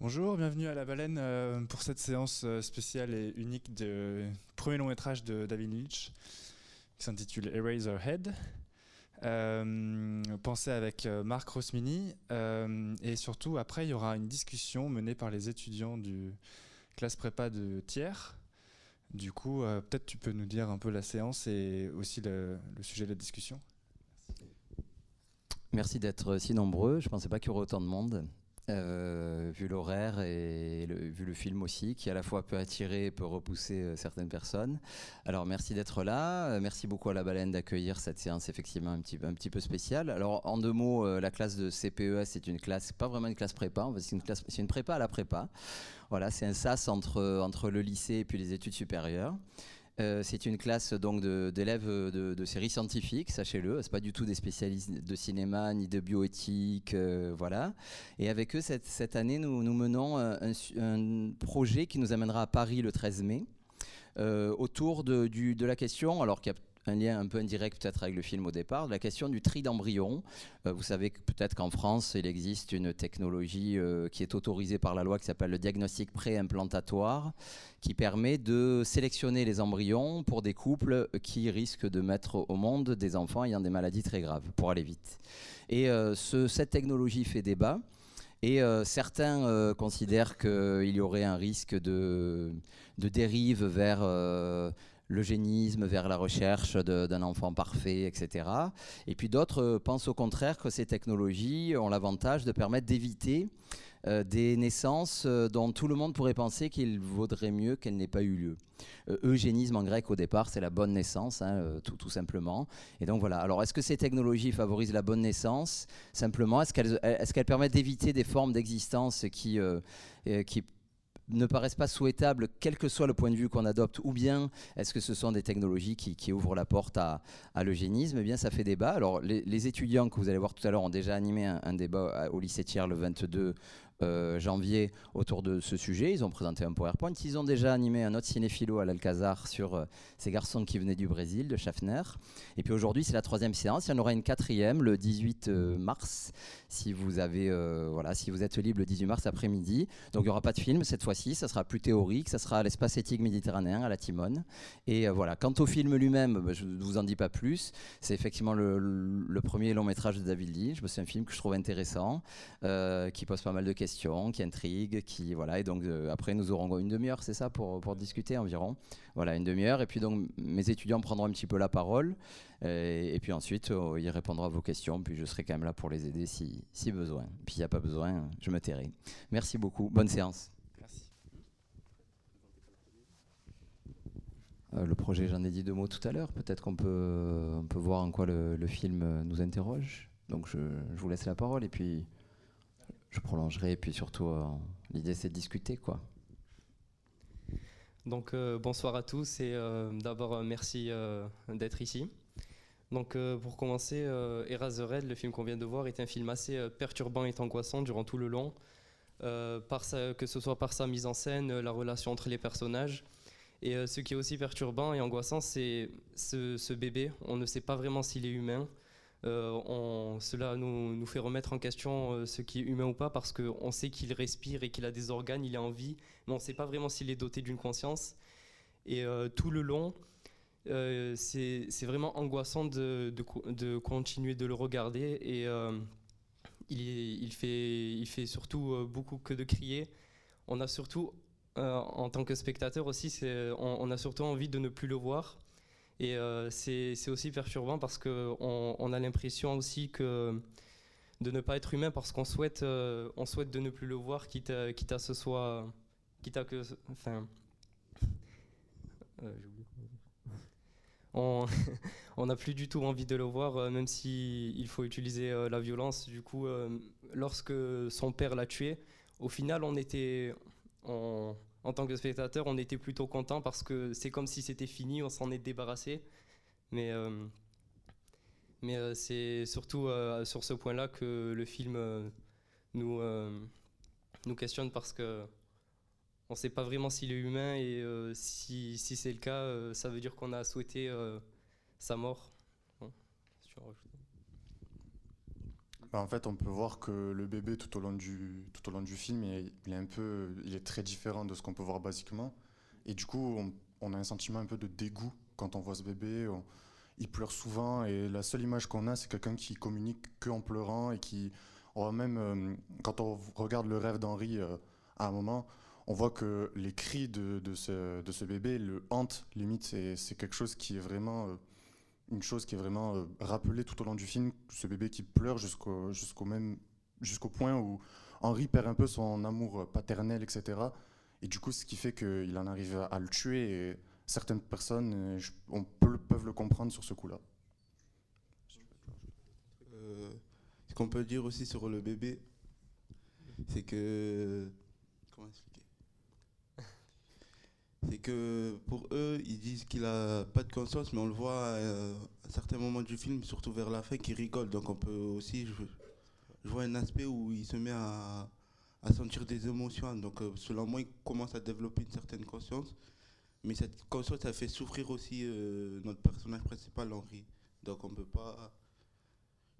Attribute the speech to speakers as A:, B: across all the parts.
A: Bonjour, bienvenue à La Baleine euh, pour cette séance euh, spéciale et unique du premier long métrage de David Lynch qui s'intitule Eraserhead. Euh, pensé avec euh, Marc Rosmini et surtout après il y aura une discussion menée par les étudiants du classe prépa de Thiers. Du coup, peut-être tu peux nous dire un peu la séance et aussi le, le sujet de la discussion.
B: Merci d'être si nombreux. Je ne pensais pas qu'il y aurait autant de monde, euh, vu l'horaire et vu le film aussi, qui à la fois peut attirer et peut repousser euh, certaines personnes. Alors merci d'être là. Euh, Merci beaucoup à la baleine d'accueillir cette séance effectivement un petit, un petit peu spéciale. Alors en deux mots, la classe de CPES c'est une classe, pas vraiment une classe prépa, c'est une, classe- c'est une prépa à la prépa. Voilà, c'est un sas entre, entre le lycée et puis les études supérieures. Euh, c'est une classe donc de- d'élèves de, de séries scientifiques, sachez-le. C'est pas du tout des spécialistes de cinéma ni de bioéthique, euh, voilà. Et avec eux cette, cette année, nous, menons euh, un, projet qui nous amènera à Paris le 13 mai euh, autour de, la question, alors un lien un peu indirect peut-être avec le film au départ, la question du tri d'embryons. Euh, vous savez peut-être qu'en France, il existe une technologie euh, qui est autorisée par la loi qui s'appelle le diagnostic préimplantatoire, qui permet de sélectionner les embryons pour des couples qui risquent de mettre au monde des enfants ayant des maladies très graves, pour aller vite. Et euh, ce- cette technologie fait débat. Et certains considèrent qu'il y aurait un risque de, dérive vers l'eugénisme, vers la recherche d'un enfant parfait, etc. Et puis d'autres euh, pensent au contraire que ces technologies ont l'avantage de permettre d'éviter euh, des naissances euh, dont tout le monde pourrait penser qu'il vaudrait mieux qu'elles n'aient pas eu lieu. Eugénisme en grec au départ, c'est la bonne naissance, hein, tout, simplement. Et donc voilà. Alors est-ce que ces technologies favorisent la bonne naissance? Simplement, est-ce qu'elles permettent d'éviter des formes d'existence qui ne paraissent pas souhaitables, quel que soit le point de vue qu'on adopte, ou bien est-ce que ce sont des technologies qui, ouvrent la porte à, l'eugénisme Eh bien, ça fait débat. Alors, les, étudiants que vous allez voir tout à l'heure ont déjà animé un, débat à- au lycée Thiers le 22 euh, janvier autour de ce sujet. Ils ont présenté un PowerPoint. Ils ont déjà animé un autre cinéphilo à l'Alcazar sur euh, ces garçons qui venaient du Brésil, de Schaffner. Et puis aujourd'hui, c'est la troisième séance. Il y en aura une quatrième le 18 euh, mars, si vous êtes libre le 18 mars après-midi. Donc il n'y aura pas de film cette fois-ci. Ça sera plus théorique. Ça sera à l'espace éthique méditerranéen à la Timone. Et voilà. Quant au film lui-même, bah, je ne vous en dis pas plus. C'est effectivement le, premier long métrage de David Lynch. C'est un film que je trouve intéressant, qui pose pas mal de questions, qui intrigue, qui voilà. Et donc euh, après, nous aurons une demi-heure, c'est ça, pour, pour discuter environ. Voilà, une demi-heure. Et puis donc mes étudiants prendront un petit peu la parole. Et, et puis ensuite, euh, ils répondront à vos questions. Puis je serai quand même là pour les aider si, si besoin. Puis il n'y a pas besoin, je me tairai. Merci beaucoup. Bonne séance. Euh, le projet, j'en ai dit deux mots tout à l'heure. Peut-être qu'on peut, on peut voir en quoi le, le film euh, nous interroge. Donc je, je vous laisse la parole et puis je prolongerai. Et puis surtout, euh, l'idée c'est de discuter, quoi.
C: Donc euh, bonsoir à tous et euh, d'abord merci d'être ici. Donc pour commencer, Eraserhead, le film qu'on vient de voir, est un film assez perturbant et angoissant durant tout le long, que ce soit par sa mise en scène, la relation entre les personnages. Et ce qui est aussi perturbant et angoissant, c'est ce, ce bébé. On ne sait pas vraiment s'il est humain. Euh, on- cela nous, fait remettre en question euh, ce qui est humain ou pas parce qu'on sait qu'il respire et qu'il a des organes, il est en vie, mais on ne sait pas vraiment s'il est doté d'une conscience. Et euh, tout le long, c'est vraiment angoissant de, de co- de continuer de le regarder. Et il, fait, surtout beaucoup que de crier. On a surtout, en tant que spectateur aussi, on a surtout envie de ne plus le voir. Et euh, c'est aussi perturbant parce qu'on on a l'impression aussi que de ne pas être humain parce qu'on souhaite, euh, souhaite de ne plus le voir, quitte à, quitte à ce soit, quitte à que, enfin, euh, on n'a plus du tout envie de le voir, euh, même si il faut utiliser euh, la violence. Du coup, lorsque son père l'a tué, au final, on était, en tant que spectateur, on était plutôt content parce que c'est comme si c'était fini, on s'en est débarrassé. Mais euh, mais euh, c'est surtout euh, sur ce point-là que le film nous, nous questionne parce que on ne sait pas vraiment s'il est humain et si, si c'est le cas, ça veut dire qu'on a souhaité sa mort.
D: Bah, en fait, on peut voir que le bébé tout au long du, tout au long du film, il, est un peu, il est très différent de ce qu'on peut voir basiquement. Et du coup, on, a un sentiment un peu de dégoût quand on voit ce bébé. il pleure souvent et la seule image qu'on a, c'est quelqu'un qui communique que en pleurant et qui, on même, euh, quand on regarde le rêve d'Henri euh, à un moment, on voit que les cris de, de, ce, de ce, bébé le hantent, limite, c'est quelque chose qui est vraiment... Euh, une chose qui est vraiment euh, rappelée tout au long du film, ce bébé qui pleure jusqu'au même jusqu'au point où Henri perd un peu son amour paternel, etc. Et du coup, ce qui fait qu'il en arrive à, le tuer. Et certaines personnes, euh, on peut, peuvent le comprendre sur ce coup-là.
E: Euh, ce qu'on peut dire aussi sur le bébé, c'est que comment expliquer c'est que pour eux, ils disent qu'il a pas de conscience, mais on le voit euh, à, certains moments du film, surtout vers la fin, qu'il rigole. Donc on peut aussi, je, vois un aspect où il se met à, sentir des émotions. Donc euh, selon moi, il commence à développer une certaine conscience. Mais cette conscience, ça fait souffrir aussi euh, notre personnage principal, Henri. Donc on peut pas...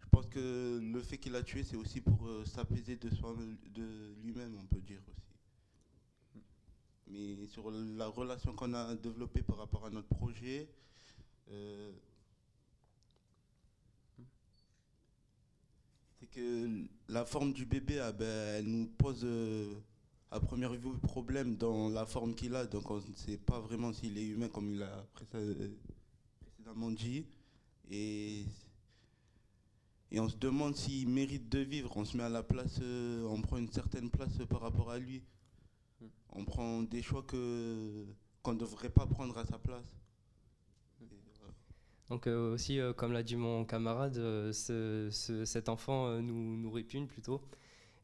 E: Je pense que le fait qu'il a tué, c'est aussi pour s'apaiser de, de lui-même, on peut dire aussi mais sur la relation qu'on a développée par rapport à notre projet, euh, c'est que la forme du bébé, ah ben, elle nous pose euh, à première vue problème dans la forme qu'il a, donc on ne sait pas vraiment s'il est humain comme il a précédemment dit. Et, et on se demande s'il mérite de vivre, on se met à la place, euh, on prend une certaine place par rapport à lui on prend des choix que qu'on ne devrait pas prendre à sa place.
C: Donc euh, aussi, euh, comme l'a dit mon camarade, euh, cet enfant nous, nous répugne plutôt.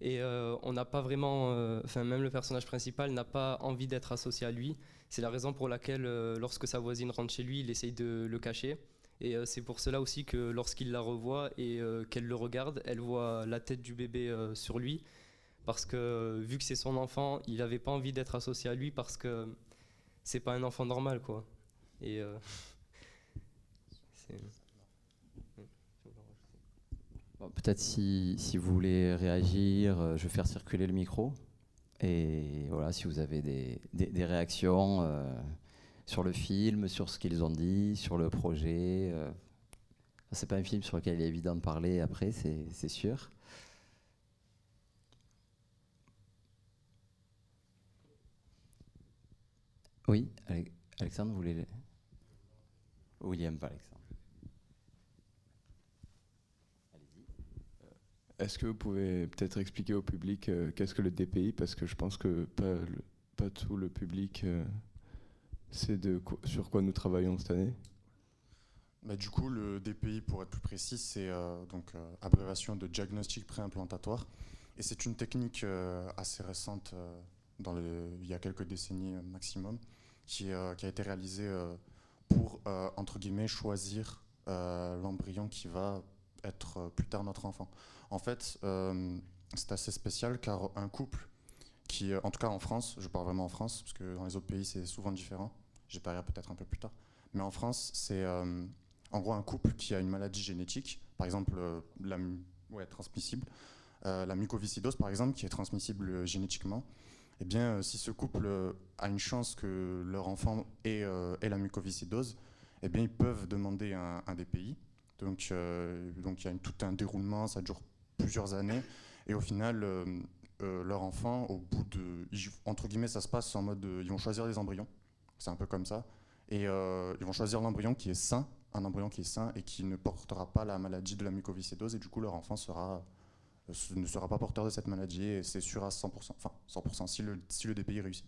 C: Et on n'a pas vraiment, enfin même le personnage principal n'a pas envie d'être associé à lui. C'est la raison pour laquelle, lorsque sa voisine rentre chez lui, il essaye de le cacher. Et c'est pour cela aussi que lorsqu'il la revoit et qu'elle le regarde, elle voit la tête du bébé sur lui parce que vu que c'est son enfant, il n'avait pas envie d'être associé à lui parce que c'est pas un enfant normal quoi. Et euh,
B: Peut-être si, si, vous voulez réagir, euh, je vais faire circuler le micro. Et voilà, si vous avez des, des, réactions euh, sur le film, sur ce qu'ils ont dit, sur le projet. Euh, c'est pas un film sur lequel il est évident de parler après, c'est sûr. Oui, Alexandre, vous voulez. William, pas Alexandre.
F: Est-ce que vous pouvez peut-être expliquer au public euh, qu'est-ce que le DPI Parce que je pense que pas, pas tout le public euh, sait de sur quoi nous travaillons cette année.
D: Bah, du coup, le DPI, pour être plus précis, c'est euh, donc abréviation de diagnostic préimplantatoire. Et c'est une technique assez récente, dans le, il y a quelques décennies maximum, qui, euh, qui a été réalisé euh, pour, euh, entre guillemets, choisir l'embryon qui va être plus tard notre enfant. En fait, c'est assez spécial car un couple qui, en tout cas en France, je parle vraiment en France, parce que dans les autres pays c'est souvent différent, j'y parlerai peut-être un peu plus tard, mais en France c'est en gros un couple qui a une maladie génétique, par exemple la, ouais, transmissible, la mucoviscidose par exemple, qui est transmissible génétiquement, eh bien, euh, si ce couple euh, a une chance que leur enfant ait, euh, la mucoviscidose, eh bien, ils peuvent demander un, DPI. Donc, donc il y a tout un déroulement, ça dure plusieurs années, et au final, leur enfant, au bout de, entre guillemets, ça se passe en mode, ils vont choisir les embryons, c'est un peu comme ça, et ils vont choisir l'embryon qui est sain, un embryon qui est sain et qui ne portera pas la maladie de la mucoviscidose, et du coup, leur enfant sera ne sera pas porteur de cette maladie et c'est sûr à 100%, enfin 100% si le, si le DPI réussit.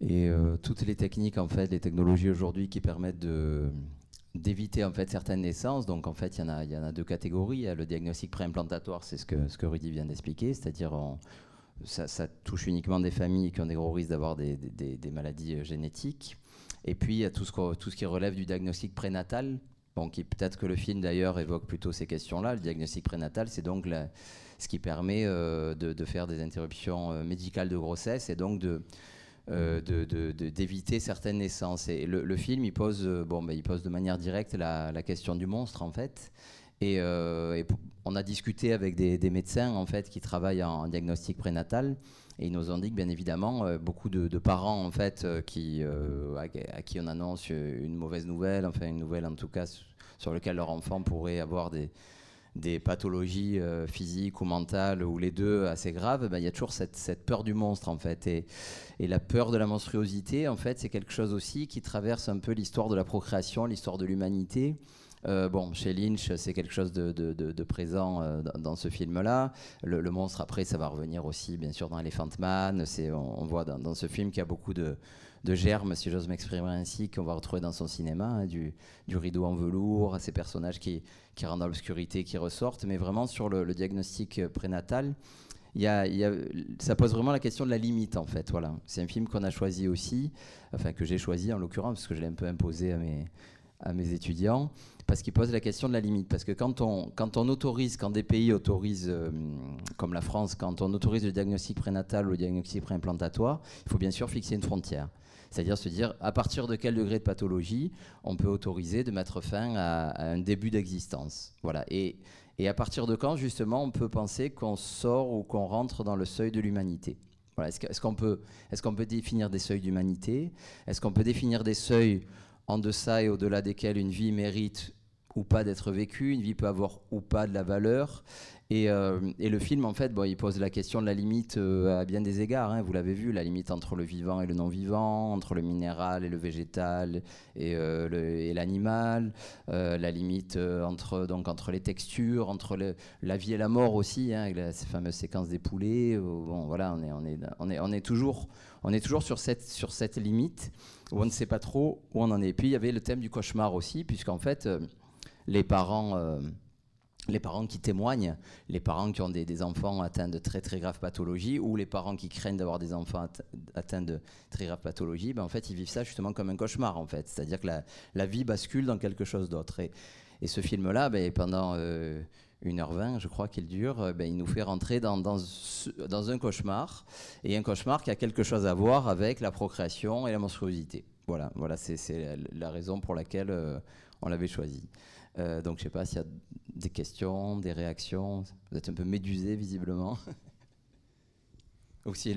B: Et euh, toutes les techniques, en fait, les technologies aujourd'hui qui permettent d'éviter en fait certaines naissances. Donc en fait, il y en a, y en a deux catégories. Le diagnostic préimplantatoire, c'est ce que ce que Rudy vient d'expliquer, c'est-à-dire ça, ça, touche uniquement des familles qui ont des gros risques d'avoir des, des, maladies euh, génétiques. Et puis il y a tout ce qui relève du diagnostic prénatal, Bon, peut-être que le film d'ailleurs évoque plutôt ces questions-là. Le diagnostic prénatal, c'est donc ce qui permet euh, de, faire des interruptions euh, médicales de grossesse et donc euh, d'éviter certaines naissances. Et le, film, il pose, bon, ben, il pose de manière directe la, question du monstre, en fait. Et, on a discuté avec des, médecins en fait qui travaillent en diagnostic prénatal et ils nous ont dit que bien évidemment beaucoup de, parents en fait qui à, qui on annonce une mauvaise nouvelle, enfin une nouvelle en tout cas sur laquelle leur enfant pourrait avoir des des pathologies euh, physiques ou mentales, ou les deux assez graves, ben, il y a toujours cette, peur du monstre en fait. Et, la peur de la monstruosité, en fait, c'est quelque chose aussi qui traverse un peu l'histoire de la procréation, l'histoire de l'humanité. Euh, bon, chez Lynch, c'est quelque chose de, présent euh, dans, ce film-là. Le, monstre, après, ça va revenir aussi, bien sûr, dans Elephant Man. On, voit dans, ce film qu'il y a beaucoup de, germes, si j'ose m'exprimer ainsi, qu'on va retrouver dans son cinéma, hein, du, rideau en velours, ces personnages qui, qui rentrent dans l'obscurité, qui ressortent. Mais vraiment, sur le, diagnostic prénatal, y a, ça pose vraiment la question de la limite, en fait. Voilà. C'est un film qu'on a choisi aussi, enfin, que j'ai choisi en l'occurrence, parce que je l'ai un peu imposé à mes, à mes étudiants parce qu'il pose la question de la limite. Parce que quand on, quand on autorise, quand des pays autorisent, euh, comme la France, quand on autorise le diagnostic prénatal ou le diagnostic préimplantatoire, il faut bien sûr fixer une frontière. C'est-à-dire se dire à partir de quel degré de pathologie on peut autoriser de mettre fin à, un début d'existence. Voilà. Et, et à partir de quand, justement, on peut penser qu'on sort ou qu'on rentre dans le seuil de l'humanité voilà. Est-ce qu'on peut, est qu'on peut définir des seuils d'humanité? Est-ce qu'on peut définir des seuils en deçà et au-delà desquels une vie mérite ou pas d'être vécue, une vie peut avoir ou pas de la valeur. Et, euh, le film, en fait, bon, il pose la question de la limite euh, à bien des égards. Hein. vous l'avez vu, la limite entre le vivant et le non-vivant, entre le minéral et le végétal et, euh, l'animal, la limite entre, donc, entre les textures, entre la vie et la mort aussi, hein, avec ces fameuses séquences des poulets. bon, voilà, on est, on est, on est, on est toujours, on est toujours sur, cette, sur cette limite où on ne sait pas trop où on en est. Puis il y avait le thème du cauchemar aussi, puisqu'en fait, euh, les parents. Euh, les parents qui témoignent, les parents qui ont des, enfants atteints de très très graves pathologies ou les parents qui craignent d'avoir des enfants atteints de très graves pathologies, ben en fait ils vivent ça justement comme un cauchemar en fait. C'est-à-dire que la, vie bascule dans quelque chose d'autre. Et, ce film-là, ben, pendant euh, 1h20, je crois qu'il dure, euh, ben, il nous fait rentrer dans, un cauchemar, et un cauchemar qui a quelque chose à voir avec la procréation et la monstruosité. Voilà, voilà c'est la raison pour laquelle euh, on l'avait choisi. Euh, donc je ne sais pas s'il y a des questions, des réactions. Vous êtes un peu médusé visiblement. Ou si,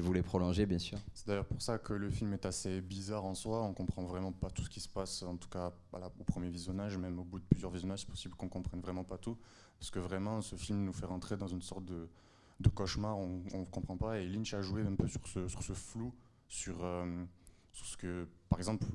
B: vous voulez prolonger, bien sûr.
D: C'est d'ailleurs pour ça que le film est assez bizarre en soi. On comprend vraiment pas tout ce qui se passe, en tout cas au premier visionnage, même au bout de plusieurs visionnages, c'est possible qu'on comprenne vraiment pas tout. Parce que vraiment, ce film nous fait rentrer dans une sorte de, cauchemar, on ne comprend pas. Et Lynch a joué un peu sur ce, flou, euh, sur, ce que, par exemple,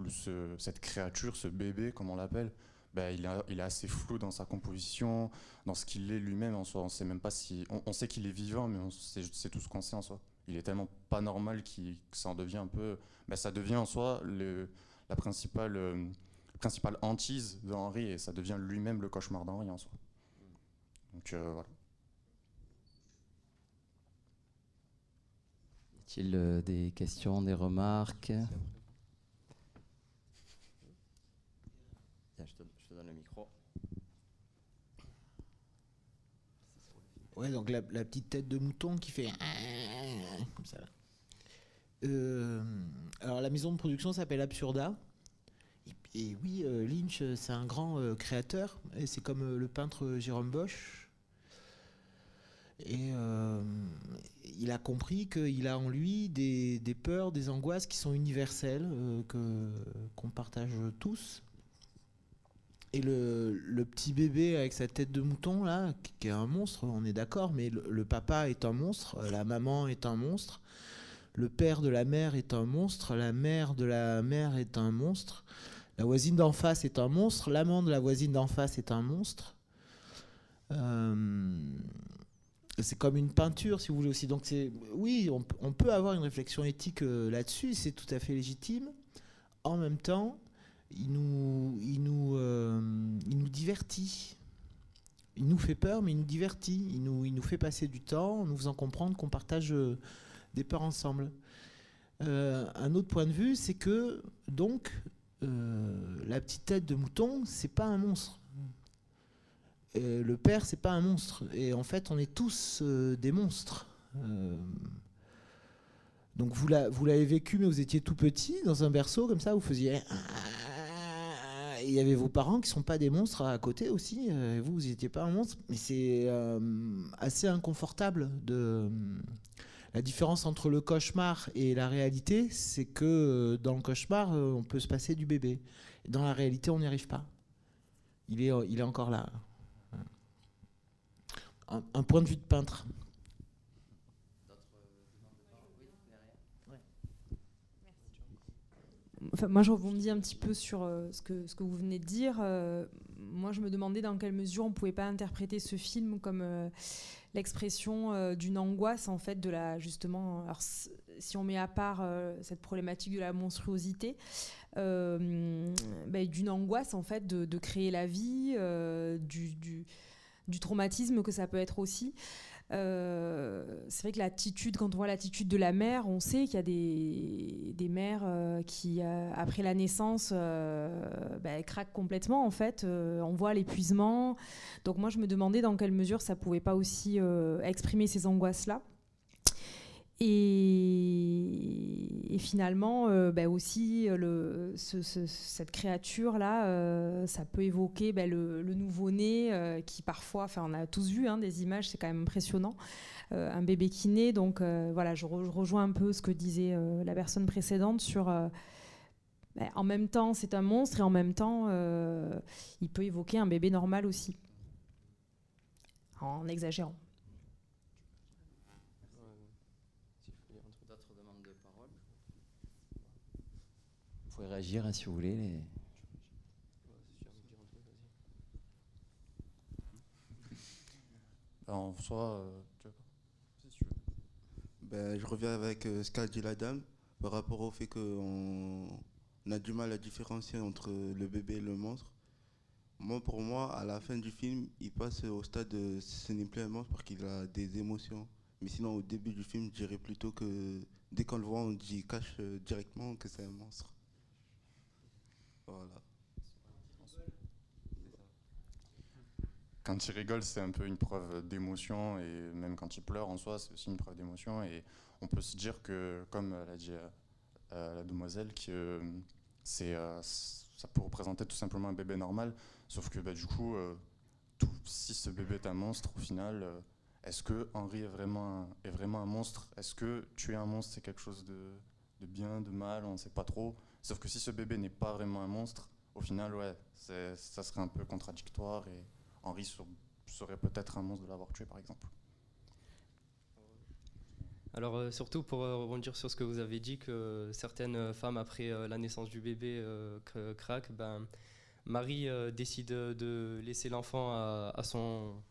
D: cette créature, ce bébé, comme on l'appelle, ben, il, il, est assez flou dans sa composition, dans ce qu'il est lui-même en soi. On sait même pas si. On, sait qu'il est vivant, mais c'est tout ce qu'on sait en soi. Il est tellement pas normal que ça en devient un peu. Ben, ça devient en soi le, la principale, euh, principale hantise d'Henri et ça devient lui-même le cauchemar d'Henri en soi. Donc euh, voilà.
B: Y a-t-il euh, des questions, des remarques je, te, donne le micro.
G: Ouais, donc la, petite tête de mouton qui fait comme ça. Euh, alors la maison de production s'appelle Absurda. Et, oui, Lynch, c'est un grand créateur. Et c'est comme le peintre Jérôme Bosch. Et euh, il a compris qu'il a en lui des, peurs, des angoisses qui sont universelles, euh, qu'on partage tous. Et le, petit bébé avec sa tête de mouton, là, qui est un monstre, on est d'accord, mais le, papa est un monstre, la maman est un monstre, le père de la mère est un monstre, la mère de la mère est un monstre, la voisine d'en face est un monstre, l'amant de la voisine d'en face est un monstre. Euh, c'est comme une peinture, si vous voulez aussi. Donc, c'est, oui, on, peut avoir une réflexion éthique euh, là-dessus, c'est tout à fait légitime. En même temps, il nous, il nous, euh, il nous divertit. Il nous fait peur, mais il nous divertit. Il nous, il nous fait passer du temps en nous faisant comprendre qu'on partage euh, des peurs ensemble. un autre point de vue, c'est que, donc, la petite tête de mouton, c'est pas un monstre le père, c'est pas un monstre. Et en fait, on est tous euh, des monstres. Euh, donc vous l'avez vécu, mais vous étiez tout petit dans un berceau comme ça, vous faisiez il y avait vos parents qui sont pas des monstres à côté aussi. euh, vous, vous n'étiez pas un monstre. Mais c'est euh, assez inconfortable de. La différence entre le cauchemar et la réalité, c'est que euh, dans le cauchemar, euh, on peut se passer du bébé. Dans la réalité, on n'y arrive pas. Il est, il est encore là. Un point de vue de peintre.
H: Moi, je rebondis un petit peu sur euh, ce, que, vous venez de dire. Euh, moi, je me demandais dans quelle mesure on ne pouvait pas interpréter ce film comme euh, l'expression d'une angoisse, en fait, de la justement. Alors, si on met à part cette problématique de la monstruosité, ben, d'une angoisse, en fait, de, créer la vie, du traumatisme que ça peut être aussi. Euh, c'est vrai que l'attitude, quand on voit l'attitude de la mère, on sait qu'il y a des, mères euh, qui, euh, après la naissance, bah, craquent complètement en fait. On voit l'épuisement. Donc moi, je me demandais dans quelle mesure ça pouvait pas aussi exprimer ces angoisses-là. Et, finalement, euh, bah, aussi, euh, cette créature-là, euh, ça peut évoquer bah, le, nouveau-né qui parfois, enfin on a tous vu hein, des images, c'est quand même impressionnant, un bébé qui naît. Donc voilà, je, re- je rejoins un peu ce que disait la personne précédente sur... bah, en même temps, c'est un monstre et en même temps, il peut évoquer un bébé normal aussi, en exagérant.
B: D'autres demandes de parole Réagir hein, si vous voulez. les-
D: Ben, en soi, euh, tu veux pas Si tu veux.
E: Ben, je reviens avec euh, ce qu'a dit la dame par rapport au fait qu'on on a du mal à différencier entre le bébé et le monstre. Moi, pour moi, à la fin du film, il passe au stade de ce n'est plus un monstre parce qu'il a des émotions. Mais sinon, au début du film, je dirais plutôt que dès qu'on le voit, on dit cache euh, directement que c'est un monstre. Voilà.
D: Quand il rigole, c'est un peu une preuve d'émotion et même quand il pleure en soi, c'est aussi une preuve d'émotion. Et on peut se dire que, comme l'a dit euh, euh, la demoiselle, que euh, ça peut représenter tout simplement un bébé normal. Sauf que bah, du coup, si ce bébé est un monstre, au final, est-ce que Henri est vraiment un, est vraiment un monstre? Est-ce que tuer un monstre, c'est quelque chose de, de bien, de mal? On ne sait pas trop. Sauf que si ce bébé n'est pas vraiment un monstre, au final, ouais, ça serait un peu contradictoire et Henri ser- serait peut-être un monstre de l'avoir tué, par exemple.
C: Alors euh, surtout pour euh, rebondir sur ce que vous avez dit, que certaines femmes après euh, la naissance du bébé cr- craquent, ben, Marie décide de laisser l'enfant à, son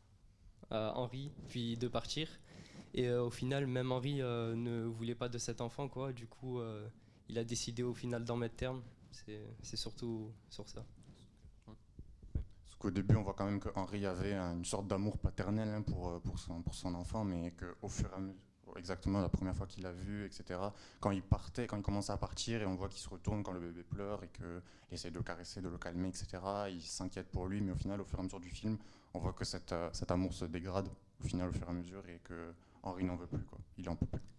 C: à Henri, puis de partir. Et au final, même Henri ne voulait pas de cet enfant, quoi. Du coup, il a décidé au final d'en mettre terme. C'est surtout sur ça.
D: Parce qu'au début, on voit quand même que Henri avait une sorte d'amour paternel hein, pour, euh, pour, son, enfant, mais qu'au fur et à mesure, exactement la première fois qu'il l'a vu, etc., quand il partait, quand il commençait à partir, et on voit qu'il se retourne quand le bébé pleure et qu'il essaie de le caresser, de le calmer, etc., il s'inquiète pour lui, mais au final, au fur et à mesure du film, on voit que euh, cet amour se dégrade, au final, au fur et à mesure, et que Henri n'en veut plus, il en peut plus.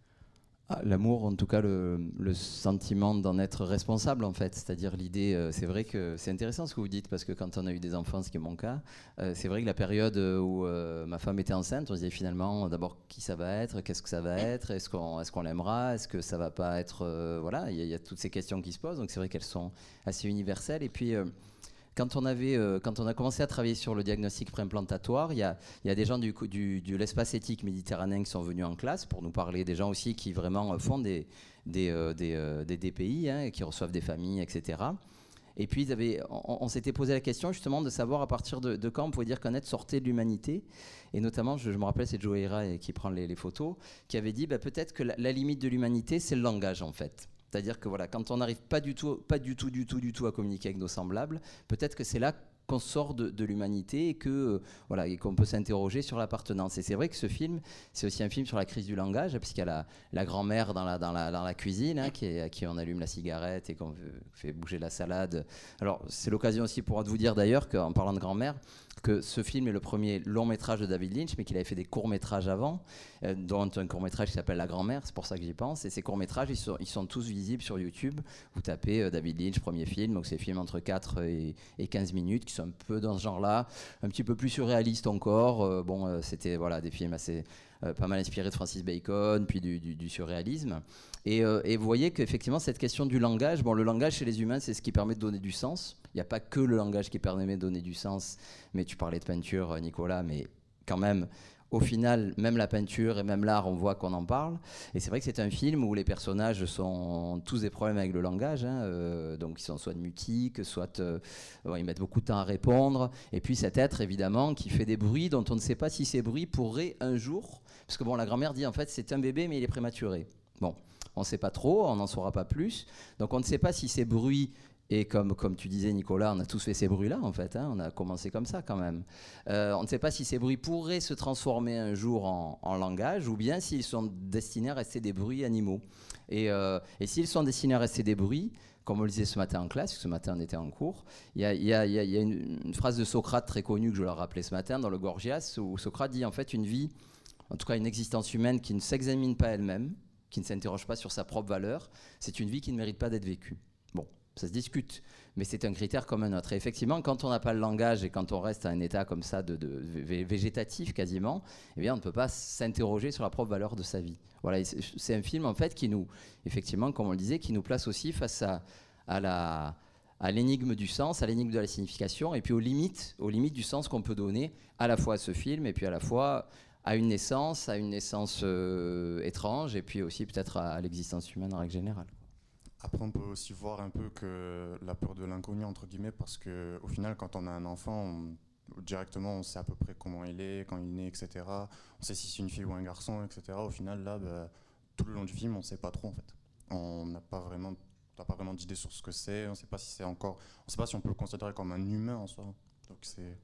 B: Ah, L'amour, en tout cas, le, sentiment d'en être responsable, en fait. C'est-à-dire l'idée, euh, c'est vrai que c'est intéressant ce que vous dites, parce que quand on a eu des enfants, ce qui est mon cas, euh, c'est vrai que la période où euh, ma femme était enceinte, on se disait finalement, d'abord, qui ça va être, qu'est-ce que ça va être, est-ce qu'on est l'aimera, est-ce que ça va pas être. voilà, il y, y a toutes ces questions qui se posent, donc c'est vrai qu'elles sont assez universelles. Et puis. Quand on, avait, euh, quand on a commencé à travailler sur le diagnostic préimplantatoire, il y a, des gens du, de l'espace éthique méditerranéen qui sont venus en classe pour nous parler, des gens aussi qui vraiment euh, font des, des, euh, DPI, hein, et qui reçoivent des familles, etc. Et puis, on, s'était posé la question justement de savoir à partir de, quand on pouvait dire qu'un être sortait de l'humanité. Et notamment, je, me rappelle, c'est Joe qui prend les, photos, qui avait dit bah, peut-être que la limite de l'humanité, c'est le langage en fait. C'est-à-dire que voilà, quand on n'arrive pas du tout, pas du tout, du tout, du tout à communiquer avec nos semblables, peut-être que c'est là qu'on sort de, l'humanité et que euh, voilà et qu'on peut s'interroger sur l'appartenance. Et c'est vrai que ce film, c'est aussi un film sur la crise du langage, puisqu'il y a la, grand-mère dans la, dans, la, dans la cuisine hein, qui à qui on allume la cigarette et qu'on fait bouger la salade. Alors c'est l'occasion aussi pour moi de vous dire d'ailleurs qu'en parlant de grand-mère, que ce film est le premier long métrage de David Lynch, mais qu'il avait fait des courts métrages avant, euh, dont un court métrage qui s'appelle La grand-mère, c'est pour ça que j'y pense. Et ces courts métrages, ils sont, ils sont tous visibles sur YouTube. Vous tapez euh, David Lynch, premier film, donc c'est films entre 4 et, et 15 minutes, qui un peu dans ce genre-là, un petit peu plus surréalistes encore. Euh, bon, euh, c'était voilà, des films assez euh, pas mal inspirés de Francis Bacon, puis du, surréalisme. Et, et vous voyez qu'effectivement, cette question du langage, bon, le langage chez les humains, c'est ce qui permet de donner du sens. Il n'y a pas que le langage qui permet de donner du sens, mais tu parlais de peinture, Nicolas, mais quand même, au final, même la peinture et même l'art, on voit qu'on en parle. Et c'est vrai que c'est un film où les personnages sont tous des problèmes avec le langage. hein, euh, donc, ils sont soit mutiques, soit euh, ils mettent beaucoup de temps à répondre. Et puis, cet être, évidemment, qui fait des bruits dont on ne sait pas si ces bruits pourraient un jour. Parce que, bon, la grand-mère dit en fait, c'est un bébé, mais il est prématuré. Bon, on ne sait pas trop, on n'en saura pas plus. Donc, on ne sait pas si ces bruits. Et comme, tu disais, Nicolas, on a tous fait ces bruits-là, en fait. hein, on a commencé comme ça, quand même. Euh, on ne sait pas si ces bruits pourraient se transformer un jour en, langage ou bien s'ils sont destinés à rester des bruits animaux. Et, euh, et s'ils sont destinés à rester des bruits, comme on le disait ce matin en classe, ce matin on était en cours, il y a une, une phrase de Socrate très connue que je leur rappelais ce matin dans le Gorgias, où Socrate dit en fait une vie, en tout cas une existence humaine qui ne s'examine pas elle-même, qui ne s'interroge pas sur sa propre valeur, c'est une vie qui ne mérite pas d'être vécue. Bon, ça se discute, mais c'est un critère comme un autre. Et effectivement, quand on n'a pas le langage et quand on reste à un état comme ça de, de vé- végétatif quasiment, eh bien, on ne peut pas s'interroger sur la propre valeur de sa vie. Voilà, c'est un film en fait qui nous, effectivement, comme on le disait, qui nous place aussi face à, l'énigme du sens, à l'énigme de la signification, et puis aux limites, aux limites du sens qu'on peut donner à la fois à ce film, et puis à la fois à une naissance, à une naissance euh, étrange, et puis aussi peut-être à l'existence humaine en règle générale.
D: Après, on peut aussi voir un peu que la peur de l'inconnu, entre guillemets, parce que au final, quand on a un enfant, on- directement, on sait à peu près comment il est, quand il est né, etc. On sait si c'est une fille ou un garçon, etc. Au final, là, bah, tout le long du film, on ne sait pas trop, en fait. On n'a pas vraiment, t'as pas vraiment d'idée sur ce que c'est. On ne sait pas si c'est encore, on sait pas si on peut le considérer comme un humain en soi. Donc c'est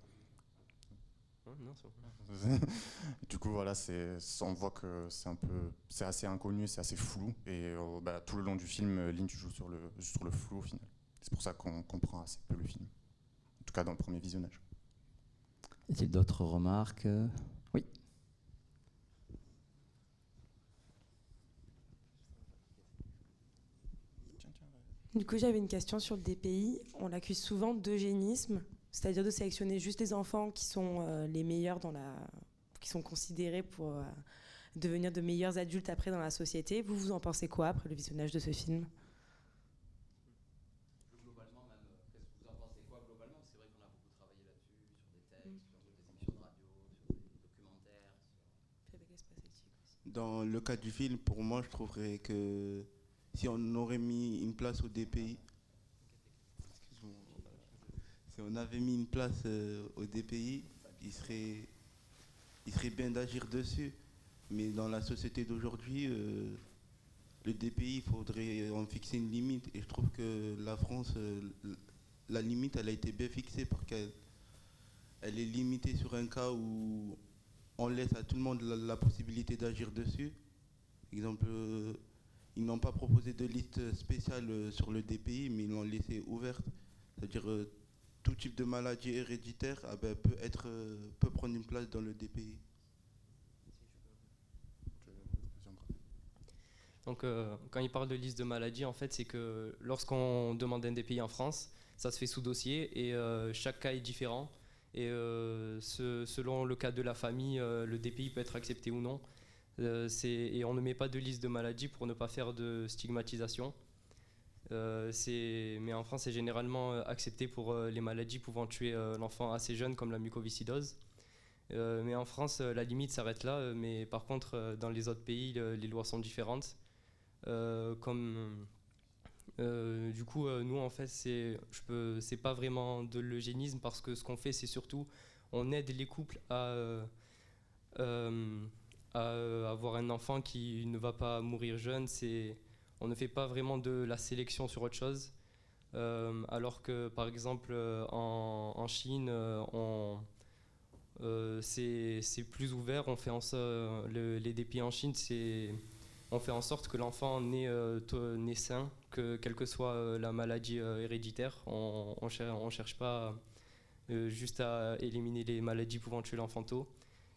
C: Non,
D: du coup, voilà, c'est, on voit que c'est un peu, c'est assez inconnu, c'est assez flou, et euh, bah, tout le long du film, Lynch joue sur le, sur le flou au final. C'est pour ça qu'on comprend assez peu le film, en tout cas dans le premier visionnage.
B: Y a-t-il d'autres remarques? Oui.
I: Du coup, j'avais une question sur le DPI. On l'accuse souvent d'eugénisme, c'est-à-dire de sélectionner juste les enfants qui sont euh, les meilleurs dans la, qui sont considérés pour euh, devenir de meilleurs adultes après dans la société. Vous, vous en pensez quoi après le visionnage de ce film?
E: Dans le cas du film, pour moi, je trouverais que si on aurait mis une place au DPI, si on avait mis une place euh, au DPI, il serait, il serait bien d'agir dessus. Mais dans la société d'aujourd'hui, euh, le DPI, il faudrait en fixer une limite. Et je trouve que la France, euh, la limite, elle a été bien fixée parce qu'elle elle est limitée sur un cas où on laisse à tout le monde la, possibilité d'agir dessus. Exemple, ils n'ont pas proposé de liste spéciale sur le DPI, mais ils l'ont laissé ouverte. C'est-à-dire tout type de maladie héréditaire ah ben, peut, être, euh, peut prendre une place dans le DPI.
C: Donc, euh, quand il parle de liste de maladies, en fait, c'est que lorsqu'on demande un DPI en France, ça se fait sous dossier et euh, chaque cas est différent. Et ce- selon le cas de la famille, le DPI peut être accepté ou non. Et on ne met pas de liste de maladies pour ne pas faire de stigmatisation. Euh, mais en France, c'est généralement euh, accepté pour euh, les maladies pouvant tuer l'enfant assez jeune, comme la mucoviscidose. Mais en France, la limite s'arrête là. mais par contre, dans les autres pays, le- les lois sont différentes. Comme du coup, nous en fait, c'est je pas vraiment de l'eugénisme parce que ce qu'on fait, c'est surtout on aide les couples à à avoir un enfant qui ne va pas mourir jeune. C'est on ne fait pas vraiment de la sélection sur autre chose. Euh, alors que par exemple euh, en, Chine, euh, c'est plus ouvert. On fait en les DPI en Chine, on fait en sorte que l'enfant naît, sain, que quelle que soit la maladie héréditaire, on ne cherche pas juste à éliminer les maladies pouvant tuer l'enfant tôt.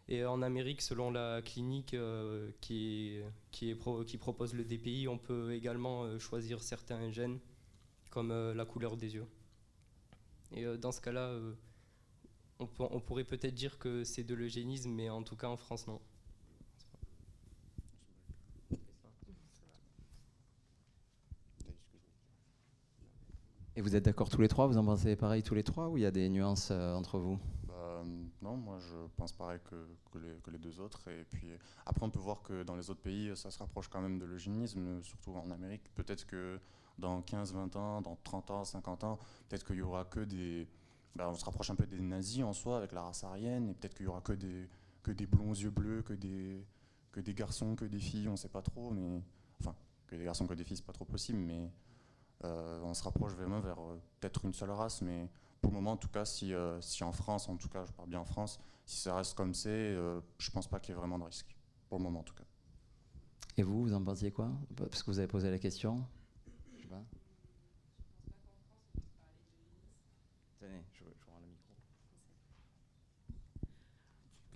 C: Et en Amérique, selon la clinique euh, qui, qui, propose le DPI, on peut également euh, choisir certains gènes, comme euh, la couleur des yeux. Et dans ce cas-là, on, on pourrait peut-être dire que c'est de l'eugénisme, mais en tout cas en France, non.
B: Et vous êtes d'accord tous les trois? Vous en pensez pareil tous les trois ou il y a des nuances entre vous?
D: Non, moi je pense pareil que, que les, deux autres. Et puis après, on peut voir que dans les autres pays, ça se rapproche quand même de l'eugénisme, surtout en Amérique. Peut-être que dans 15, 20 ans, dans 30 ans, 50 ans, peut-être qu'il y aura que des. bah, on se rapproche un peu des nazis en soi avec la race aryenne, et peut-être qu'il y aura que des, que des blonds yeux bleus, que des, que des garçons, que des filles, on sait pas trop, mais. Enfin, que des garçons, que des filles, c'est pas trop possible, mais. euh, on se rapproche vraiment vers euh, peut-être une seule race, mais pour le moment, en tout cas, si, euh, si en France, en tout cas, je parle bien en France, si ça reste comme c'est, euh, je pense pas qu'il y ait vraiment de risque. Pour le moment, en tout cas.
B: Et vous, vous en pensiez quoi? Parce que vous avez posé la question. Je sais pas. Tenez, je, je rends le micro.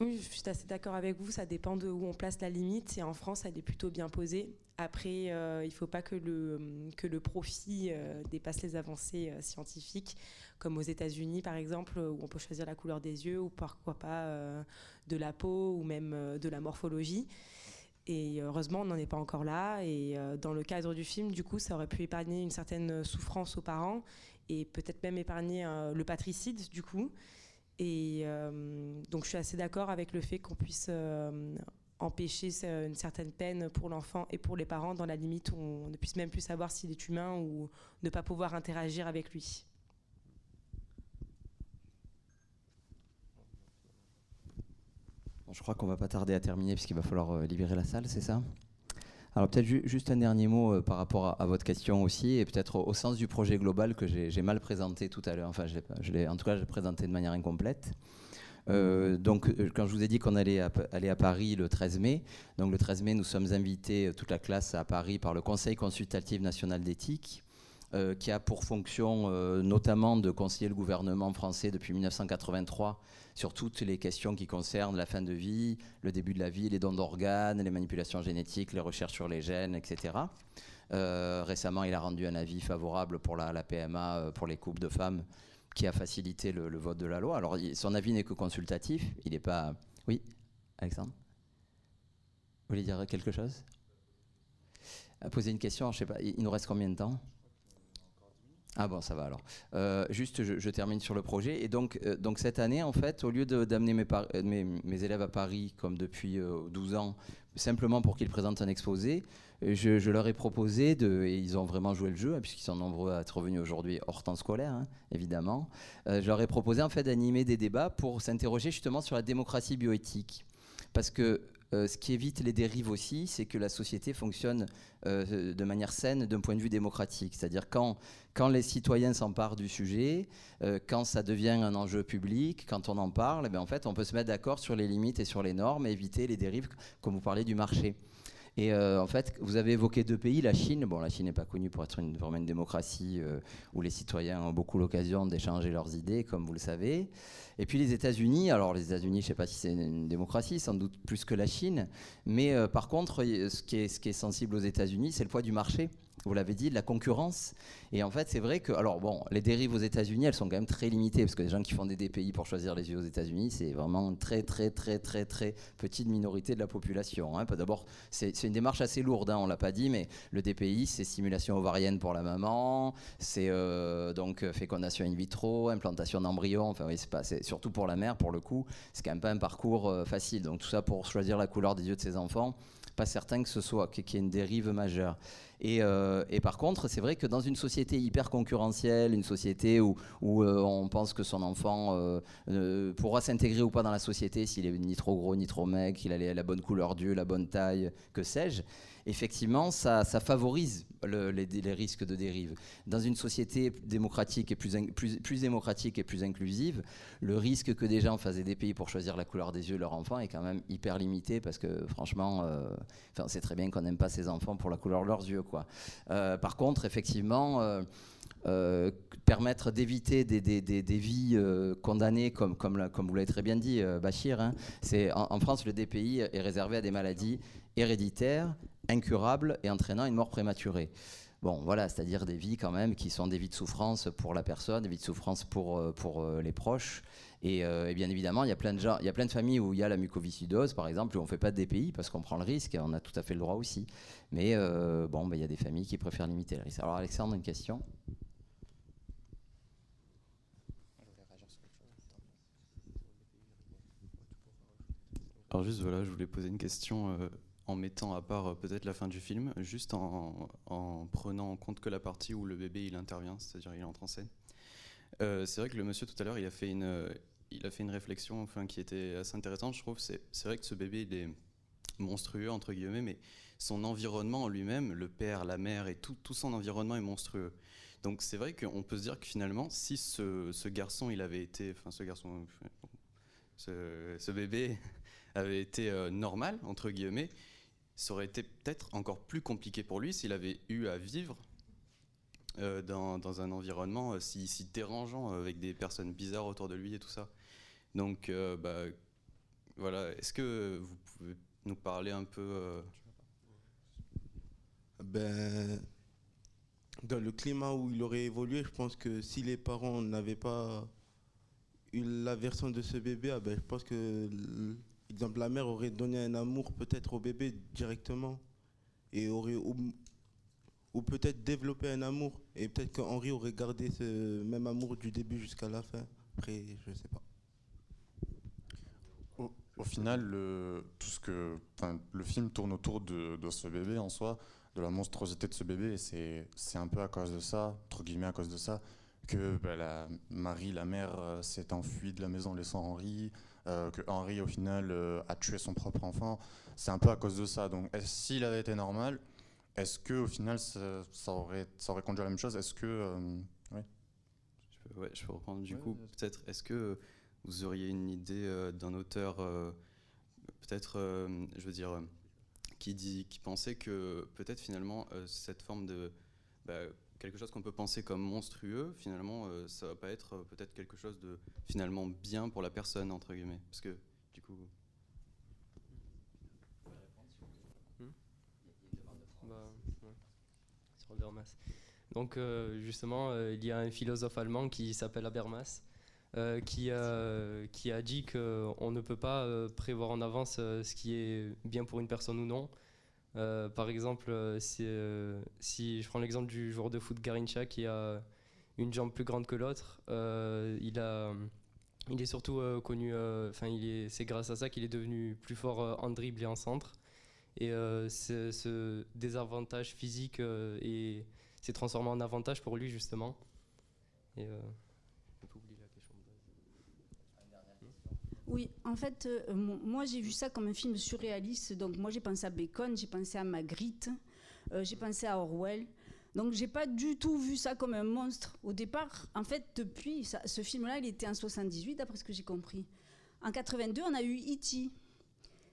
I: Oui, je suis assez d'accord avec vous. Ça dépend de où on place la limite. Et en France, elle est plutôt bien posée. Après, euh, il ne faut pas que le, que le profit euh, dépasse les avancées euh, scientifiques, comme aux États-Unis, par exemple, où on peut choisir la couleur des yeux ou pourquoi pas de la peau ou même de la morphologie. Et heureusement, on n'en est pas encore là. Et dans le cadre du film, du coup, ça aurait pu épargner une certaine souffrance aux parents et peut-être même épargner le patricide, du coup. Et euh, donc je suis assez d'accord avec le fait qu'on puisse euh, empêcher ce- une certaine peine pour l'enfant et pour les parents dans la limite où on ne puisse même plus savoir s'il est humain ou ne pas pouvoir interagir avec lui.
B: Je crois qu'on va pas tarder à terminer puisqu'il va falloir euh, libérer la salle, c'est ça? Alors peut-être ju- juste un dernier mot euh, par rapport à, votre question aussi et peut-être au, sens du projet global que j'ai mal présenté tout à l'heure. Enfin, je l'ai en tout cas, je présenté de manière incomplète. Euh, donc, euh, quand je vous ai dit qu'on allait aller à Paris le 13 mai, donc le 13 mai, nous sommes invités, toute la classe, à Paris par le Conseil consultatif national d'éthique, euh, qui a pour fonction euh, notamment de conseiller le gouvernement français depuis 1983 sur toutes les questions qui concernent la fin de vie, le début de la vie, les dons d'organes, les manipulations génétiques, les recherches sur les gènes, etc. Euh, récemment, il a rendu un avis favorable pour la, PMA pour les couples de femmes qui a facilité le, vote de la loi. Alors, son avis n'est que consultatif. Il n'est pas. Oui, Alexandre? Vous voulez dire quelque chose? Poser une question, je sais pas. Il nous reste combien de temps? Ah bon, ça va alors. Euh, juste, je, termine sur le projet. Et donc, euh, donc cette année, en fait, au lieu d'amener euh, mes, mes élèves à Paris, comme depuis euh, 12 ans, simplement pour qu'ils présentent un exposé, je, leur ai proposé, de, et ils ont vraiment joué le jeu, hein, puisqu'ils sont nombreux à être revenus aujourd'hui hors temps scolaire, hein, évidemment, je leur ai proposé en fait d'animer des débats pour s'interroger justement sur la démocratie bioéthique. Parce que euh, ce qui évite les dérives aussi, c'est que la société fonctionne euh, de manière saine d'un point de vue démocratique. C'est-à-dire quand, quand les citoyens s'emparent du sujet, euh, quand ça devient un enjeu public, quand on en parle, eh bien, en fait, on peut se mettre d'accord sur les limites et sur les normes et éviter les dérives, comme vous parlez du marché. Et euh, en fait, vous avez évoqué deux pays, la Chine. Bon, la Chine n'est pas connue pour être une, vraiment une démocratie euh, où les citoyens ont beaucoup l'occasion d'échanger leurs idées, comme vous le savez. Et puis les États-Unis. Alors les États-Unis, je ne sais pas si c'est une démocratie, sans doute plus que la Chine. Mais euh, par contre, y- ce qui est, ce qui est sensible aux États-Unis, c'est le poids du marché. Vous l'avez dit, de la concurrence. Et en fait, c'est vrai que, alors bon, les dérives aux États-Unis, elles sont quand même très limitées, parce que les gens qui font des DPI pour choisir les yeux aux États-Unis, c'est vraiment une très, très, très, très, très petite minorité de la population. hein. D'abord, c'est une démarche assez lourde, hein, on l'a pas dit, mais le DPI, c'est stimulation ovarienne pour la maman, c'est euh, donc euh, fécondation in vitro, implantation d'embryons, enfin oui, c'est surtout pour la mère, pour le coup, c'est quand même pas un parcours euh, facile. Donc tout ça pour choisir la couleur des yeux de ses enfants, pas certain que ce soit qu'il y ait une dérive majeure. Et, euh, et par contre, c'est vrai que dans une société hyper concurrentielle, une société où, euh, on pense que son enfant euh, pourra s'intégrer ou pas dans la société s'il est ni trop gros ni trop maigre, qu'il a la bonne couleur d'yeux, la bonne taille, que sais-je, effectivement, ça, ça favorise le- les, risques de dérive. Dans une société démocratique et plus, démocratique et plus inclusive, le risque que des gens fassent des pays pour choisir la couleur des yeux de leur enfant est quand même hyper limité parce que franchement, euh, c'est très bien qu'on n'aime pas ses enfants pour la couleur de leurs yeux. Quoi. Euh, par contre, effectivement, euh, euh, permettre d'éviter des, vies condamnées, comme, comme, vous l'avez très bien dit, Bachir, hein, en France, le DPI est réservé à des maladies héréditaires, incurables et entraînant une mort prématurée. Bon, voilà, c'est-à-dire des vies quand même qui sont des vies de souffrance pour la personne, des vies de souffrance pour, euh, pour euh, les proches. Et, euh, et bien évidemment, il y a plein de gens, il y a plein de familles où il y a la mucoviscidose, par exemple, où on fait pas de DPI parce qu'on prend le risque et on a tout à fait le droit aussi. Mais bon, ben, il y a des familles qui préfèrent limiter le risque. Alors Alexandre, une question?
J: Alors juste voilà, je voulais poser une question en mettant à part euh, peut-être la fin du film, juste en, en prenant en compte que la partie où le bébé il intervient, c'est-à-dire il entre en scène. Euh, c'est vrai que le monsieur tout à l'heure il a fait une, euh, il a fait une réflexion enfin qui était assez intéressante, je trouve. C'est vrai que ce bébé il est monstrueux entre guillemets, mais son environnement en lui-même, le père, la mère et tout, tout son environnement est monstrueux. Donc c'est vrai qu'on peut se dire que finalement, si ce, ce garçon il avait été, enfin ce garçon, ce, bébé avait été normal, entre guillemets, ça aurait été peut-être encore plus compliqué pour lui s'il avait eu à vivre euh, dans, dans un environnement euh, si, si dérangeant, euh, avec des personnes bizarres autour de lui et tout ça. Donc, bah, voilà, est-ce que vous pouvez nous parler un peu
E: Ben, dans le climat où il aurait évolué, je pense que si les parents n'avaient pas eu la version de ce bébé, ah ben, je pense que, exemple, la mère aurait donné un amour peut-être au bébé directement et aurait ou, peut-être développé un amour et peut-être qu'Henri aurait gardé ce même amour du début jusqu'à la fin. Après, je sais pas.
D: Au, final, le, tout ce que, le film tourne autour de, ce bébé en soi, de la monstruosité de ce bébé, et c'est c'est un peu à cause de ça, entre guillemets à cause de ça, que bah, la, Marie, la mère, euh, s'est enfuie de la maison laissant Henri, euh, que Henri, au final, euh, a tué son propre enfant. C'est un peu à cause de ça. Donc, s'il avait été normal, est-ce que au final, ça, ça aurait, ça aurait conduit à la même chose? Est-ce que, euh, ouais.
J: je peux, ouais, je peux reprendre du
D: Ouais,
J: coup, peut-être, est-ce que vous auriez une idée euh, d'un auteur, euh, peut-être, euh, je veux dire, euh, qui, dit, qui pensait que peut-être finalement euh, cette forme de. bah, quelque chose qu'on peut penser comme monstrueux, finalement, euh, ça va pas être euh, peut-être quelque chose de finalement bien pour la personne, entre guillemets. Parce que, du coup.
C: Bah, ouais. Donc euh, justement, euh, il y a un philosophe allemand qui s'appelle Habermas, qui, qui a dit qu'on ne peut pas prévoir en avance ce qui est bien pour une personne ou non. Euh, par exemple, euh, euh, si je prends l'exemple du joueur de foot Garincha qui a une jambe plus grande que l'autre, il est surtout connu, enfin c'est grâce à ça qu'il est devenu plus fort en dribble et en centre. Et ce, désavantage physique s'est transformé en avantage pour lui justement euh, j'ai pas oublié la question.
K: Oui, en fait, euh, mo- moi j'ai vu ça comme un film surréaliste. Donc moi j'ai pensé à Bacon, j'ai pensé à Magritte, euh, j'ai pensé à Orwell. Donc j'ai pas du tout vu ça comme un monstre. Au départ, en fait, depuis ce film-là, il était en 78, d'après ce que j'ai compris. En 82, on a eu E.T.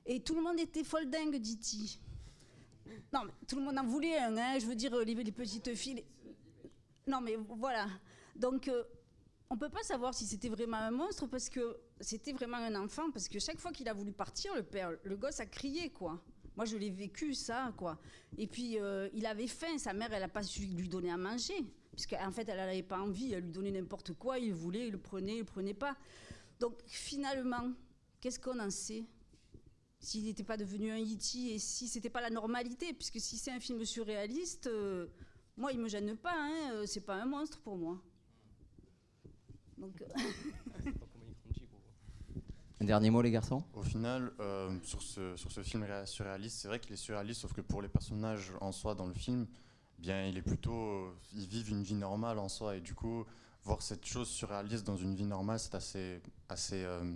K: Et tout le monde était folle dingue d'E.T. Non, mais tout le monde en voulait un, hein, je veux dire, les, les petites filles. les- Non, mais voilà. Donc, euh, on peut pas savoir si c'était vraiment un monstre parce que c'était vraiment un enfant. Parce que chaque fois qu'il a voulu partir, le père, le gosse a crié, quoi. Moi, je l'ai vécu, ça, quoi. Et puis, euh, il avait faim. Sa mère, elle a pas su lui donner à manger. Puisqu'en fait, elle n'avait pas envie. Elle lui donnait n'importe quoi. Il voulait, il le prenait, il le prenait pas. Donc, finalement, qu'est-ce qu'on en sait? S'il n'était pas devenu un E.T. et si c'était pas la normalité Puisque si c'est un film surréaliste, euh, moi, il me gêne pas. Hein, euh, c'est pas un monstre pour moi. Donc,
B: Un dernier mot, les garçons?
D: Au final, euh, sur, ce, sur ce film ré- surréaliste, c'est vrai qu'il est surréaliste, sauf que pour les personnages en soi dans le film, bien, il est plutôt. Ils vivent une vie normale en soi, et du coup, voir cette chose surréaliste dans une vie normale, c'est assez. assez euh,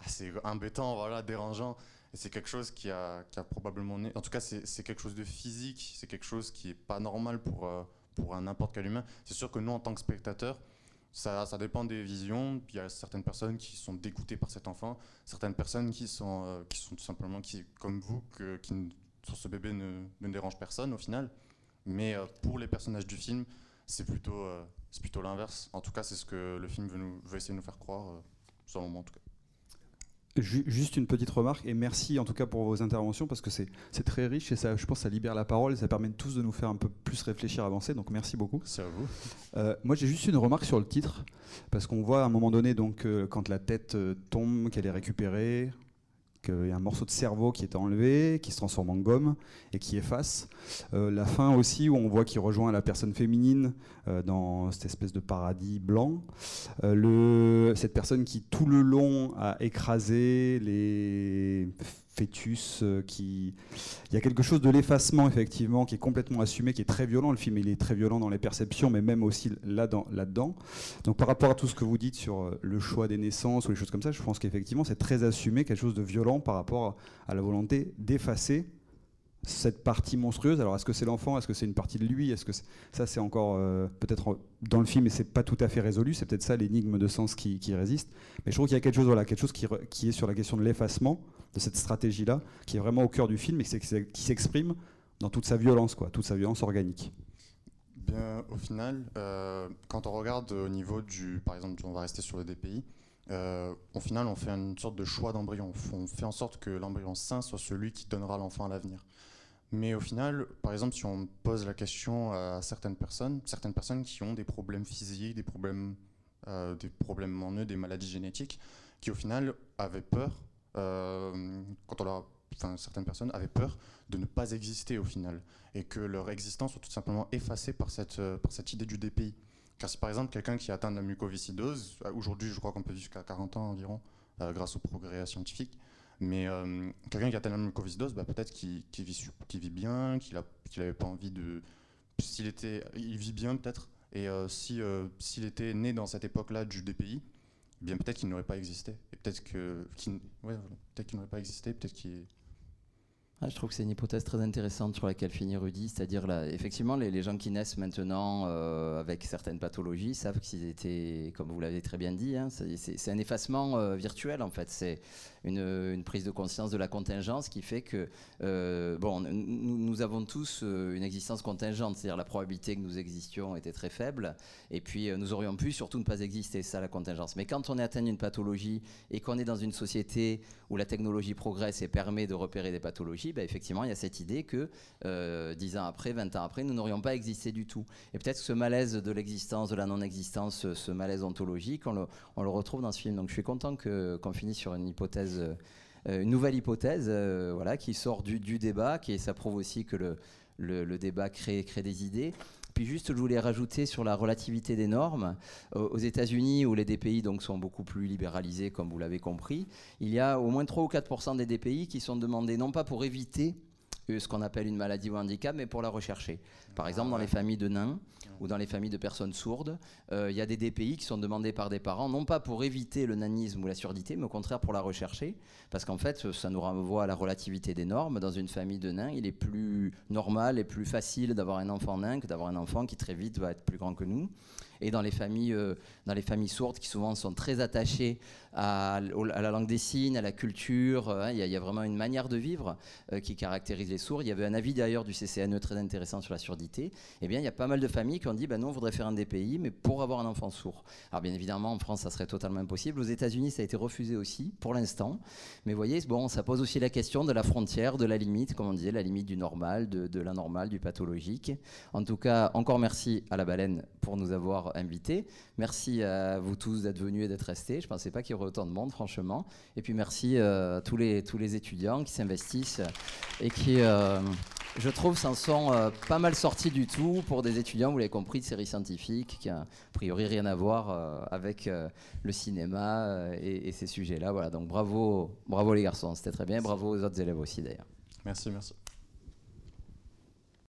D: assez embêtant, voilà, dérangeant. Et c'est quelque chose qui a, qui a probablement... né- En tout cas, c'est quelque chose de physique, c'est quelque chose qui est pas normal pour, euh, pour n'importe quel humain. C'est sûr que nous, en tant que spectateurs, ça, dépend des visions. Il y a certaines personnes qui sont dégoûtées par cet enfant, certaines personnes qui sont, euh, qui sont tout simplement qui, comme vous, que, qui, sur ce bébé ne, ne dérange personne au final. Mais euh, pour les personnages du film, c'est plutôt, euh, plutôt l'inverse. En tout cas, c'est ce que le film veut essayer de nous faire croire, euh, selon moi en tout cas.
L: Ju- Juste une petite remarque et merci en tout cas pour vos interventions parce que c'est très riche et ça, je pense, ça libère la parole et ça permet tous de nous faire un peu plus réfléchir, avancer. Donc merci beaucoup.
D: C'est à vous.
L: Euh, moi j'ai juste une remarque sur le titre parce qu'on voit à un moment donné donc euh, quand la tête euh, tombe, qu'elle est récupérée, qu'il y a un morceau de cerveau qui est enlevé, qui se transforme en gomme et qui efface. Euh, la fin aussi où on voit qu'il rejoint la personne féminine euh, dans cette espèce de paradis blanc. Euh, cette personne qui tout le long a écrasé les fœtus, euh, qui... il y a quelque chose de l'effacement effectivement qui est complètement assumé, qui est très violent. Le film il est très violent dans les perceptions, mais même aussi là-dedans. là-dedans. Donc par rapport à tout ce que vous dites sur euh, le choix des naissances ou les choses comme ça, je pense qu'effectivement c'est très assumé, quelque chose de violent par rapport à la volonté d'effacer cette partie monstrueuse. Alors, est-ce que c'est l'enfant? Est-ce que c'est une partie de lui? Est-ce que ça, c'est encore euh, peut-être dans le film, et c'est pas tout à fait résolu. C'est peut-être ça l'énigme de sens qui, résiste. Mais je trouve qu'il y a quelque chose, voilà, quelque chose qui, est sur la question de l'effacement de cette stratégie-là, qui est vraiment au cœur du film et qui s'exprime dans toute sa violence, quoi, toute sa violence organique.
D: Bien, au final, euh, quand on regarde au niveau du, par exemple, on va rester sur le DPI, euh, au final, on fait une sorte de choix d'embryon. On fait en sorte que l'embryon sain soit celui qui donnera l'enfant à l'avenir. Mais au final, par exemple, si on pose la question à certaines personnes, certaines personnes qui ont des problèmes physiques, des problèmes, euh, des problèmes en eux, des maladies génétiques, qui au final avaient peur, euh, quand on leur, enfin, certaines personnes avaient peur de ne pas exister au final, et que leur existence soit tout simplement effacée par cette, euh, par cette idée du DPI. Car si par exemple quelqu'un qui atteint de la mucoviscidose, aujourd'hui je crois qu'on peut vivre jusqu'à 40 ans environ, grâce au progrès scientifique, mais euh, quelqu'un qui atteint la mucoviscidose, bah, peut-être qu'il vit, qu'il vit bien, qu'il n'avait pas envie de... S'il était, il vit bien peut-être, et euh, euh, s'il était né dans cette époque-là du DPI, eh bien peut-être qu'il n'aurait pas existé. Peut-être qu'il, ouais, voilà, peut-être qu'il n'aurait pas existé, peut-être qu'il...
B: Ah, je trouve que c'est une hypothèse très intéressante sur laquelle finit Rudy, c'est-à-dire effectivement, les, gens qui naissent maintenant euh, avec certaines pathologies savent qu'ils étaient, comme vous l'avez très bien dit, hein, c'est un effacement virtuel en fait. C'est une, prise de conscience de la contingence qui fait que, euh, bon, nous, avons tous euh, une existence contingente, c'est-à-dire la probabilité que nous existions était très faible, et puis euh, nous aurions pu surtout ne pas exister, c'est ça la contingence. Mais quand on est atteint d'une pathologie et qu'on est dans une société où la technologie progresse et permet de repérer des pathologies, bah, effectivement, il y a cette idée que euh, 10 ans après, 20 ans après, nous n'aurions pas existé du tout. Et peut-être que ce malaise de l'existence, de la non-existence, ce, malaise ontologique, on le, retrouve dans ce film. Donc je suis content qu'on finisse sur une hypothèse, euh, une nouvelle hypothèse, euh, voilà, qui sort du, du débat, qui ça prouve aussi que le, le, le débat crée, crée des idées. Puis juste, je voulais rajouter sur la relativité des normes. Euh, aux États-Unis, où les DPI donc, sont beaucoup plus libéralisés, comme vous l'avez compris, il y a au moins 3 ou 4 des DPI qui sont demandés non pas pour éviter euh, ce qu'on appelle une maladie ou un handicap, mais pour la rechercher. Par exemple, dans les familles de nains ou dans les familles de personnes sourdes, euh, il y a des DPI qui sont demandés par des parents, non pas pour éviter le nanisme ou la surdité, mais au contraire pour la rechercher, parce qu'en fait, ça nous renvoie à la relativité des normes. Dans une famille de nains, il est plus normal et plus facile d'avoir un enfant nain que d'avoir un enfant qui très vite va être plus grand que nous. Et dans les familles, euh, dans les familles sourdes qui souvent sont très attachées à, la langue des signes, à la culture, euh, hein, il y, a- vraiment une manière de vivre euh, qui caractérise les sourds. Il y avait un avis d'ailleurs du CCNE très intéressant sur la surdité. Eh bien, il y a pas mal de familles qui ont dit, ben non, on voudrait faire un DPI, mais pour avoir un enfant sourd. Alors bien évidemment, en France, ça serait totalement impossible. Aux États-Unis, ça a été refusé aussi, pour l'instant. Mais vous voyez, bon, ça pose aussi la question de la frontière, de la limite, comme on disait, la limite du normal, de l'anormal, du pathologique. En tout cas, encore merci à la baleine pour nous avoir invités. Merci à vous tous d'être venus et d'être restés. Je ne pensais pas qu'il y aurait autant de monde, franchement. Et puis merci euh, à tous les, tous les étudiants qui s'investissent et qui, euh, je trouve s'en sont euh, pas mal sortis du tout pour des étudiants, vous l'avez compris, de séries scientifiques, qui a a priori rien à voir euh, avec euh, le cinéma euh, et, et ces sujets-là. Voilà, donc bravo, bravo les garçons, c'était très bien. Bravo aux autres élèves aussi d'ailleurs.
D: Merci, merci.